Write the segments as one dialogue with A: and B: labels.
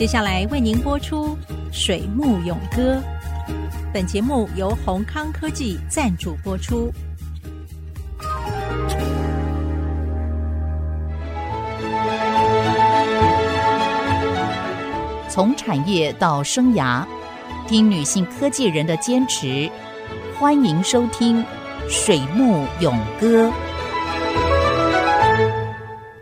A: 接下来为您播出《水木咏歌》。本节目由宏康科技赞助播出。从产业到生涯，听女性科技人的坚持。欢迎收听《水木咏歌》。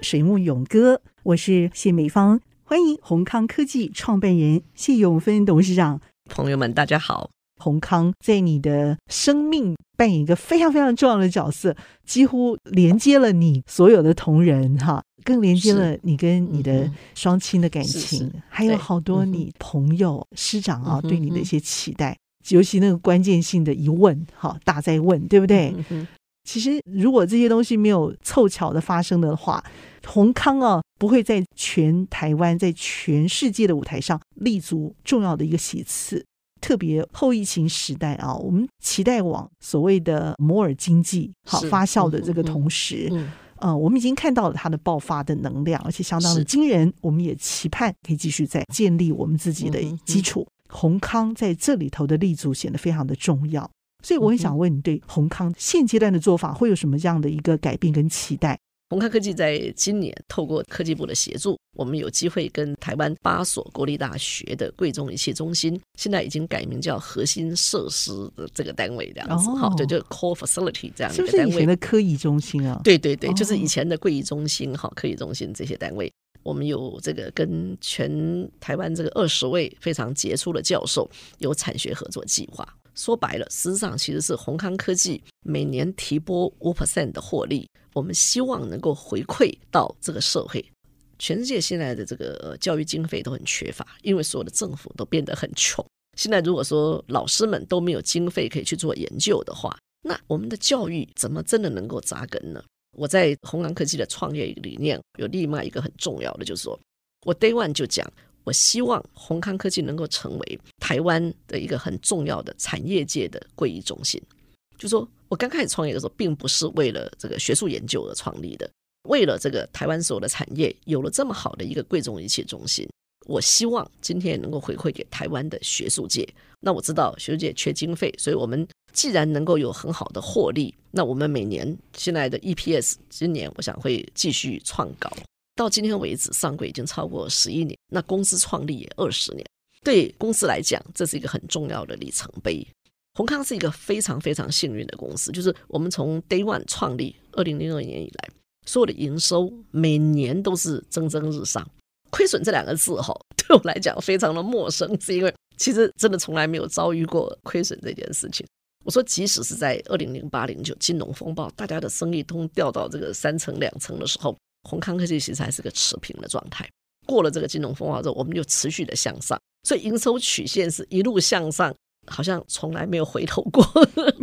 B: 水木咏歌，我是谢美芳。欢迎宏康科技创办人谢永芬董事长。
C: 朋友们，大家好。
B: 宏康在你的生命扮演一个非常非常重要的角色，几乎连接了你所有的同仁哈，更连接了你跟你的双亲的感情，嗯、还有好多你朋友、嗯、师长啊对你的一些期待，嗯、尤其那个关键性的疑问哈，大在问，对不对？嗯其实，如果这些东西没有凑巧的发生的话，宏康啊不会在全台湾、在全世界的舞台上立足重要的一个席次。特别后疫情时代啊，我们期待往所谓的摩尔经济好发酵的这个同时，嗯，嗯，呃，我们已经看到了它的爆发的能量，而且相当的惊人。我们也期盼可以继续再建立我们自己的基础。宏康在这里头的立足显得非常的重要。所以我很想问你，对宏康现阶段的做法会有什么样的一个改变跟期待？
C: 宏康科技在今年透过科技部的协助，我们有机会跟台湾八所国立大学的贵重仪器中心，现在已经改名叫核心设施的这个单位这样子，好、哦，对，就 Core Facility 这样一个单位。是不是以
B: 前的科仪中心啊？
C: 对对对，就是以前的贵仪中心、哈、哦、科仪中心这些单位，我们有这个跟全台湾这个二十位非常杰出的教授有产学合作计划。说白了，实际上其实是宏康科技每年提拨五 percent 的获利，我们希望能够回馈到这个社会。全世界现在的这个教育经费都很缺乏，因为所有的政府都变得很穷。现在如果说老师们都没有经费可以去做研究的话，那我们的教育怎么真的能够扎根呢？我在宏康科技的创业理念有另外一个很重要的，就是说我 Day One 就讲。我希望宏康科技能够成为台湾的一个很重要的产业界的会议中心。就说我刚开始创业的时候，并不是为了这个学术研究而创立的，为了这个台湾所有的产业有了这么好的一个贵重仪器中心，我希望今天能够回馈给台湾的学术界。那我知道学术界缺经费，所以我们既然能够有很好的获利，那我们每年现在的 EPS 今年我想会继续创高。到今天为止，上柜已经超过十一年，那公司创立也二十年。对公司来讲，这是一个很重要的里程碑。宏康是一个非常非常幸运的公司，就是我们从 Day One 创立，二零零二年以来，所有的营收每年都是蒸蒸日上。亏损这两个字，哈，对我来讲非常的陌生，是因为其实真的从来没有遭遇过亏损这件事情。我说，即使是在二零零八零九金融风暴，大家的生意都掉到这个三层两层的时候。宏康科技其实还是个持平的状态，过了这个金融风暴之后，我们就持续的向上，所以营收曲线是一路向上，好像从来没有回头过。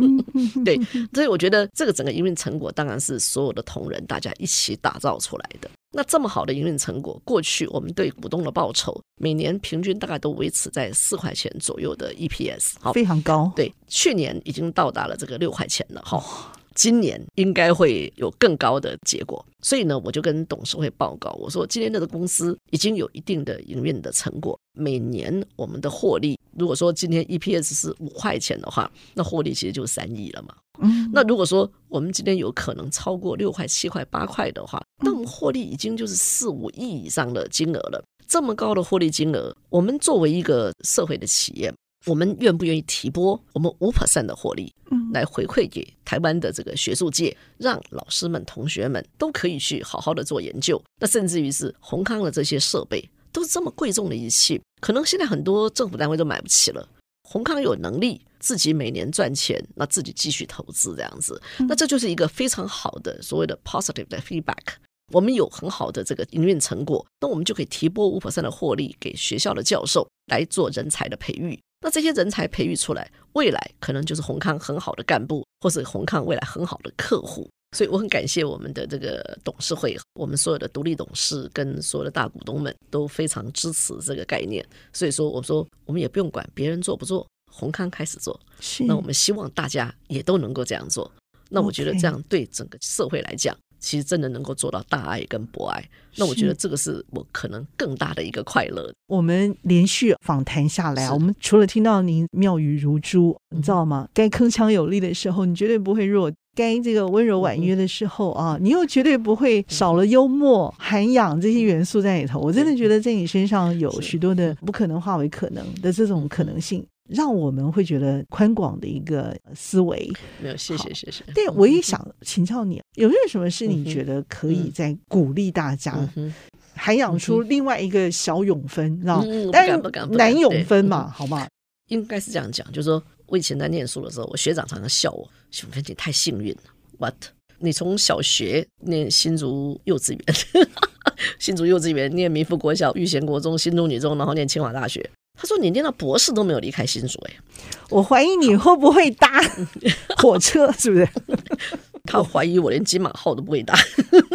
C: 对，所以我觉得这个整个营运成果当然是所有的同仁大家一起打造出来的。那这么好的营运成果，过去我们对股东的报酬每年平均大概都维持在四块钱左右的 EPS，好，
B: 非常高。
C: 对，去年已经到达了这个六块钱了，哈。今年应该会有更高的结果，所以呢，我就跟董事会报告，我说今天这个公司已经有一定的营运的成果，每年我们的获利，如果说今天 EPS 是五块钱的话，那获利其实就三亿了嘛。嗯，那如果说我们今天有可能超过六块、七块、八块的话，那我们获利已经就是四五亿以上的金额了。这么高的获利金额，我们作为一个社会的企业。我们愿不愿意提拨我们五 percent 的获利，来回馈给台湾的这个学术界，让老师们、同学们都可以去好好的做研究。那甚至于是宏康的这些设备都是这么贵重的仪器，可能现在很多政府单位都买不起了。宏康有能力自己每年赚钱，那自己继续投资这样子，那这就是一个非常好的所谓的 positive 的 feedback。我们有很好的这个营运成果，那我们就可以提拨五 percent 的获利给学校的教授来做人才的培育。那这些人才培育出来，未来可能就是宏康很好的干部，或是宏康未来很好的客户。所以我很感谢我们的这个董事会，我们所有的独立董事跟所有的大股东们都非常支持这个概念。所以说，我说我们也不用管别人做不做，宏康开始做。是。那我们希望大家也都能够这样做。那我觉得这样对整个社会来讲其实真的能够做到大爱跟博爱。那我觉得这个是我可能更大的一个快乐。
B: 我们连续访谈下来，我们除了听到您妙语如珠，你知道吗？该铿锵有力的时候，你绝对不会弱。该这个温柔婉约的时候啊，你又绝对不会少了幽默、涵养这些元素在里头。我真的觉得在你身上有许多的不可能化为可能的这种可能性，让我们会觉得宽广的一个思维。
C: 没有，谢谢，谢谢。
B: 对，我也想请教你，有没有什么是你觉得可以在鼓励大家，涵养出另外一个小永芬，知道吗？但是男永芬嘛，好吗？
C: 应该是这样讲，就是说。我以前在念书的时候，我学长常常笑我：“永芬，姐太幸运了。”What？你从小学念新竹幼稚园，新竹幼稚园念民富国小、育贤国中、新竹女中，然后念清华大学。他说：“你念到博士都没有离开新竹。”哎，
B: 我怀疑你会不会搭 火车？是不是？
C: 他怀疑我连金马号都不会搭。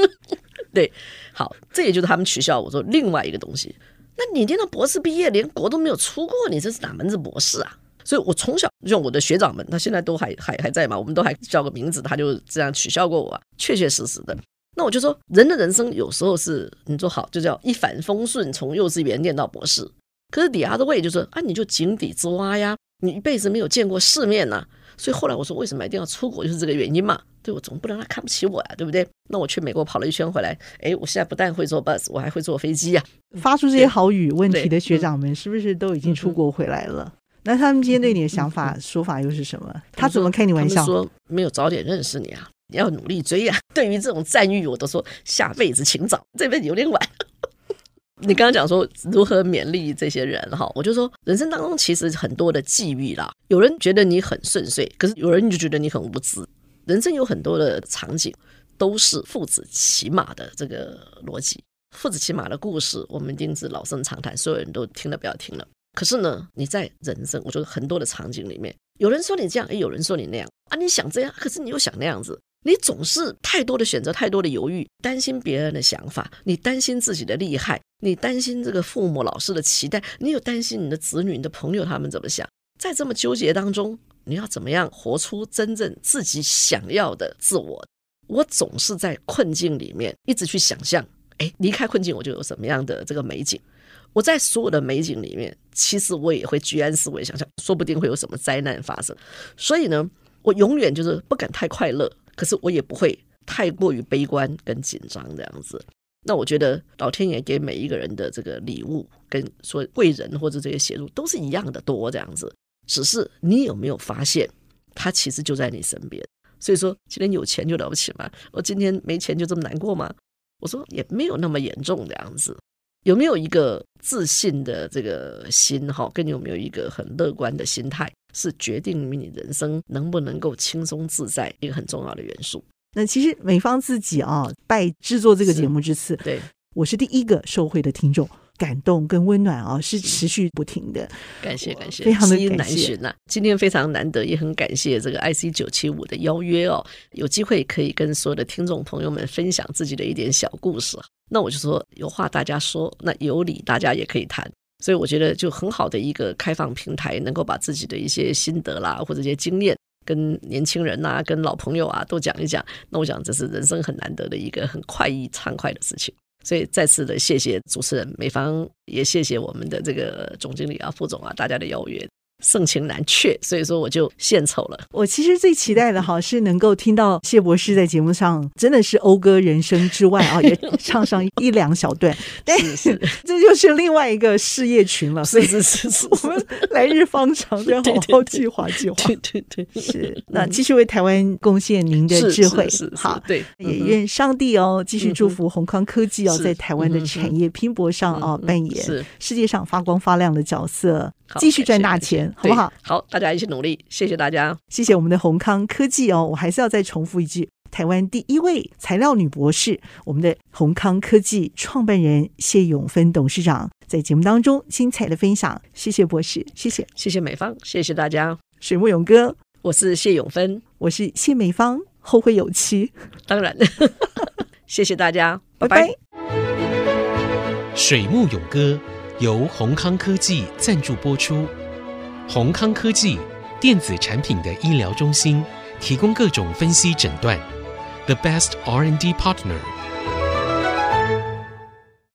C: 对，好，这也就是他们取笑我说另外一个东西。那你念到博士毕业，连国都没有出过，你这是哪门子博士啊？所以，我从小用我的学长们，他现在都还还还在嘛，我们都还叫个名字，他就这样取笑过我，确确实实的。那我就说，人的人生有时候是你说好，就叫一帆风顺，从幼稚园念到博士。可是底下的胃就说啊，你就井底之蛙呀，你一辈子没有见过世面呐。所以后来我说，为什么一定要出国，就是这个原因嘛。对，我总不能让他看不起我呀，对不对？那我去美国跑了一圈回来，哎，我现在不但会坐 bus，我还会坐飞机呀。
B: 发出这些好语问题的学长们，是不是都已经出国回来了？那他们今天对你的想法、说法又是什么？他怎么开你玩笑？
C: 说没有早点认识你啊，你要努力追呀。对于这种赞誉，我都说下辈子请早，这辈子有点晚。你刚刚讲说如何勉励这些人哈，我就说人生当中其实很多的际遇啦。有人觉得你很顺遂，可是有人就觉得你很无知。人生有很多的场景都是父子骑马的这个逻辑，父子骑马的故事，我们一定是老生常谈，所有人都听了不要听了。可是呢，你在人生，我觉得很多的场景里面，有人说你这样，哎，有人说你那样啊。你想这样，可是你又想那样子，你总是太多的选择，太多的犹豫，担心别人的想法，你担心自己的厉害，你担心这个父母老师的期待，你有担心你的子女、你的朋友他们怎么想，在这么纠结当中，你要怎么样活出真正自己想要的自我？我总是在困境里面一直去想象，哎，离开困境，我就有什么样的这个美景。我在所有的美景里面，其实我也会居安思危，想想说不定会有什么灾难发生。所以呢，我永远就是不敢太快乐，可是我也不会太过于悲观跟紧张这样子。那我觉得老天爷给每一个人的这个礼物，跟说贵人或者这些协助都是一样的多这样子。只是你有没有发现，他其实就在你身边。所以说，今天有钱就了不起吗？我今天没钱就这么难过吗？我说也没有那么严重这样子。有没有一个自信的这个心哈，跟你有没有一个很乐观的心态，是决定于你人生能不能够轻松自在一个很重要的元素。
B: 那其实美方自己啊，拜制作这个节目之赐，
C: 对，
B: 我是第一个受惠的听众。感动跟温暖啊，是持续不停的。
C: 感谢感谢，
B: 非常的
C: 难寻呐。今天非常难得，也很感谢这个 IC 九七五的邀约哦，有机会可以跟所有的听众朋友们分享自己的一点小故事。那我就说有话大家说，那有理大家也可以谈。所以我觉得就很好的一个开放平台，能够把自己的一些心得啦，或者一些经验，跟年轻人呐，跟老朋友啊都讲一讲。那我想这是人生很难得的一个很快意畅快的事情。所以再次的谢谢主持人美方，也谢谢我们的这个总经理啊、副总啊，大家的邀约。盛情难却，所以说我就献丑了。
B: 我其实最期待的哈是能够听到谢博士在节目上真的是讴歌人生之外啊，也 唱上一两小段。但是 这就是另外一个事业群了。所以是是是，我们来日方长，要好好计划计划。
C: 对对对，
B: 是。那继续为台湾贡献您的智慧。
C: 是
B: 好，
C: 对。
B: 也愿上帝哦继续祝福宏康科技哦，在台湾的产业拼搏上啊扮演世界上发光发亮的角色，继续赚大钱。好不好？
C: 好，大家一起努力，谢谢大家，
B: 谢谢我们的宏康科技哦。我还是要再重复一句，台湾第一位材料女博士，我们的宏康科技创办人谢永芬董事长在节目当中精彩的分享，谢谢博士，谢谢，
C: 谢谢美方，谢谢大家。
B: 水木勇哥，
C: 我是谢永芬，
B: 我是谢美方，后会有期，
C: 当然，谢谢大家，拜拜。
D: 水木勇哥由宏康科技赞助播出。宏康科技电子产品的医疗中心，提供各种分析诊断，the best R&D partner